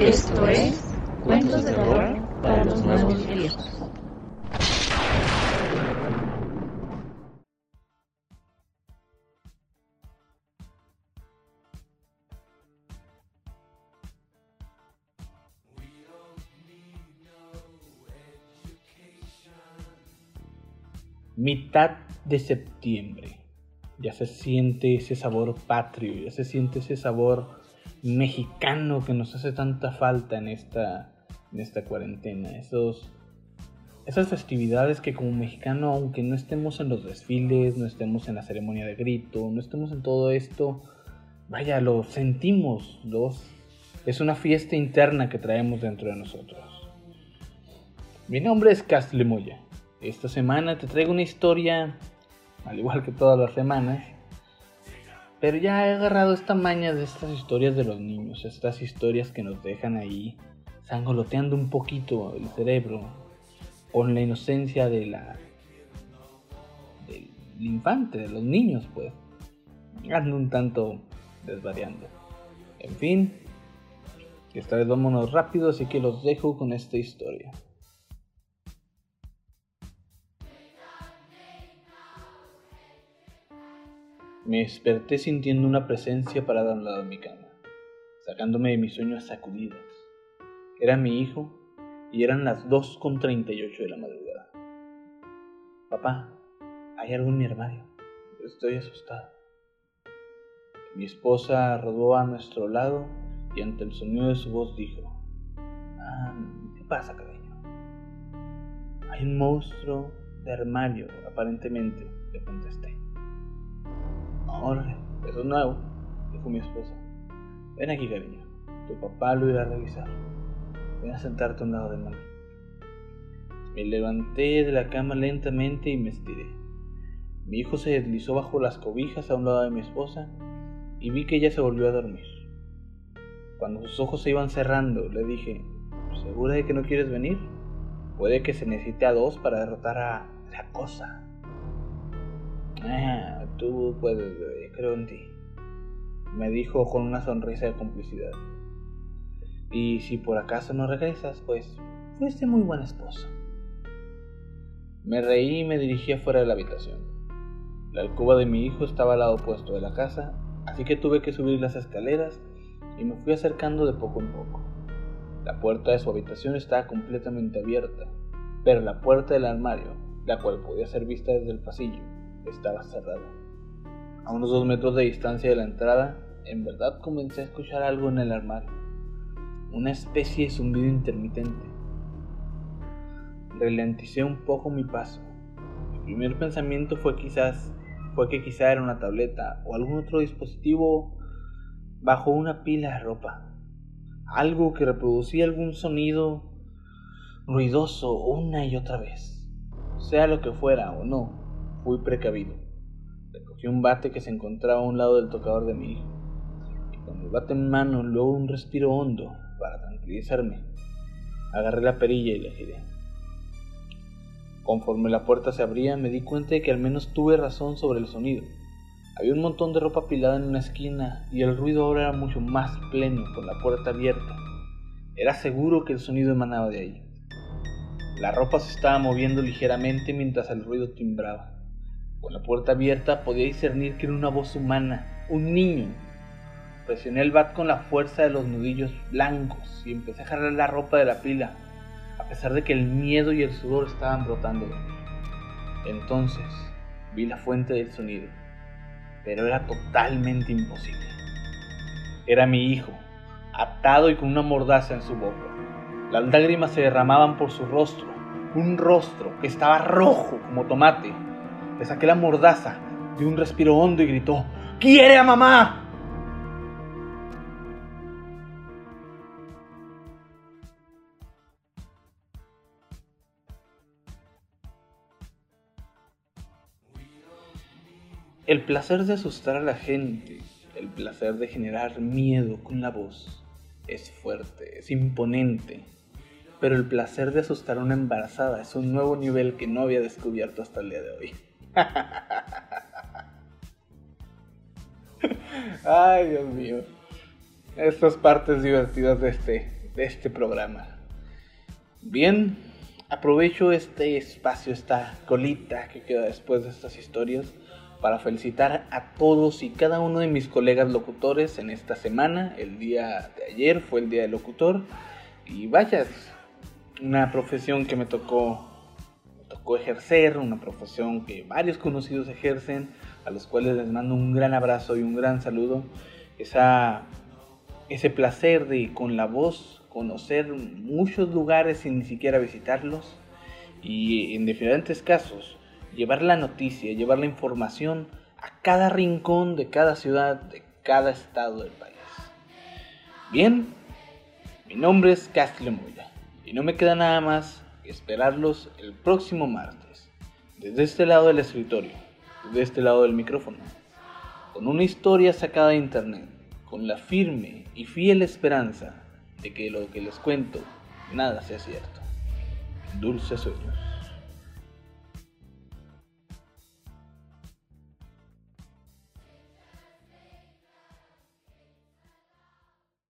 Esto es Cuentos de Horror para los Nuevos Viejos. Mitad de septiembre. Ya se siente ese sabor patrio, ya se siente ese sabor mexicano que nos hace tanta falta en esta, en esta cuarentena. Esos, esas festividades que como mexicano, aunque no estemos en los desfiles, no estemos en la ceremonia de grito, no estemos en todo esto, vaya, lo sentimos, los, es una fiesta interna que traemos dentro de nosotros. Mi nombre es Castle Moya esta semana te traigo una historia, al igual que todas las semanas, pero ya he agarrado esta maña de estas historias de los niños, estas historias que nos dejan ahí sangoloteando un poquito el cerebro con la inocencia de la del infante, de los niños, pues. Ando un tanto desvariando. En fin, esta vez vámonos rápido, así que los dejo con esta historia. Me desperté sintiendo una presencia parada al lado de mi cama, sacándome de mis sueños sacudidas. Era mi hijo y eran las 2.38 de la madrugada. Papá, hay algo en mi armario. Estoy asustado. Mi esposa rodó a nuestro lado y ante el sonido de su voz dijo, ah, ¿qué pasa, cariño? Hay un monstruo de armario, aparentemente, le contesté. Eso es nuevo, dijo mi esposa. Ven aquí, cariño. Tu papá lo irá a revisar. Ven a sentarte a un lado de mí. Me levanté de la cama lentamente y me estiré. Mi hijo se deslizó bajo las cobijas a un lado de mi esposa y vi que ella se volvió a dormir. Cuando sus ojos se iban cerrando, le dije, ¿segura de que no quieres venir? Puede que se necesite a dos para derrotar a la cosa. Ah, tú puedes, bebé, creo en ti. Me dijo con una sonrisa de complicidad. Y si por acaso no regresas, pues fuiste muy buen esposo. Me reí y me dirigí afuera de la habitación. La alcoba de mi hijo estaba al lado opuesto de la casa, así que tuve que subir las escaleras y me fui acercando de poco en poco. La puerta de su habitación estaba completamente abierta, pero la puerta del armario, la cual podía ser vista desde el pasillo, estaba cerrada. A unos dos metros de distancia de la entrada, en verdad comencé a escuchar algo en el armario. Una especie de zumbido intermitente. Relenticé un poco mi paso. Mi primer pensamiento fue quizás fue que quizá era una tableta o algún otro dispositivo bajo una pila de ropa. Algo que reproducía algún sonido ruidoso una y otra vez. Sea lo que fuera o no, Fui precavido. Recogí un bate que se encontraba a un lado del tocador de mi hijo. Y con el bate en mano, luego un respiro hondo para tranquilizarme, agarré la perilla y la giré. Conforme la puerta se abría, me di cuenta de que al menos tuve razón sobre el sonido. Había un montón de ropa apilada en una esquina y el ruido ahora era mucho más pleno con la puerta abierta. Era seguro que el sonido emanaba de ahí. La ropa se estaba moviendo ligeramente mientras el ruido timbraba. Con la puerta abierta podía discernir que era una voz humana, un niño. Presioné el bat con la fuerza de los nudillos blancos y empecé a jalar la ropa de la pila, a pesar de que el miedo y el sudor estaban brotando. Entonces vi la fuente del sonido, pero era totalmente imposible. Era mi hijo, atado y con una mordaza en su boca. Las lágrimas se derramaban por su rostro, un rostro que estaba rojo como tomate le saqué la mordaza, dio un respiro hondo y gritó, ¡Quiere a mamá! El placer de asustar a la gente, el placer de generar miedo con la voz, es fuerte, es imponente. Pero el placer de asustar a una embarazada es un nuevo nivel que no había descubierto hasta el día de hoy. Ay, Dios mío. Estas partes divertidas de este de este programa. Bien, aprovecho este espacio, esta colita que queda después de estas historias para felicitar a todos y cada uno de mis colegas locutores en esta semana. El día de ayer fue el día del locutor y vaya, una profesión que me tocó, tocó ejercer, una profesión que varios conocidos ejercen, a los cuales les mando un gran abrazo y un gran saludo. Esa, ese placer de con la voz conocer muchos lugares sin ni siquiera visitarlos y en diferentes casos llevar la noticia, llevar la información a cada rincón de cada ciudad, de cada estado del país. Bien, mi nombre es Castillo Moya y no me queda nada más esperarlos el próximo martes, desde este lado del escritorio, desde este lado del micrófono, con una historia sacada de internet, con la firme y fiel esperanza de que lo que les cuento nada sea cierto. Dulces sueños.